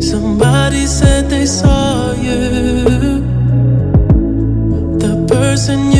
Somebody said they saw you. The person you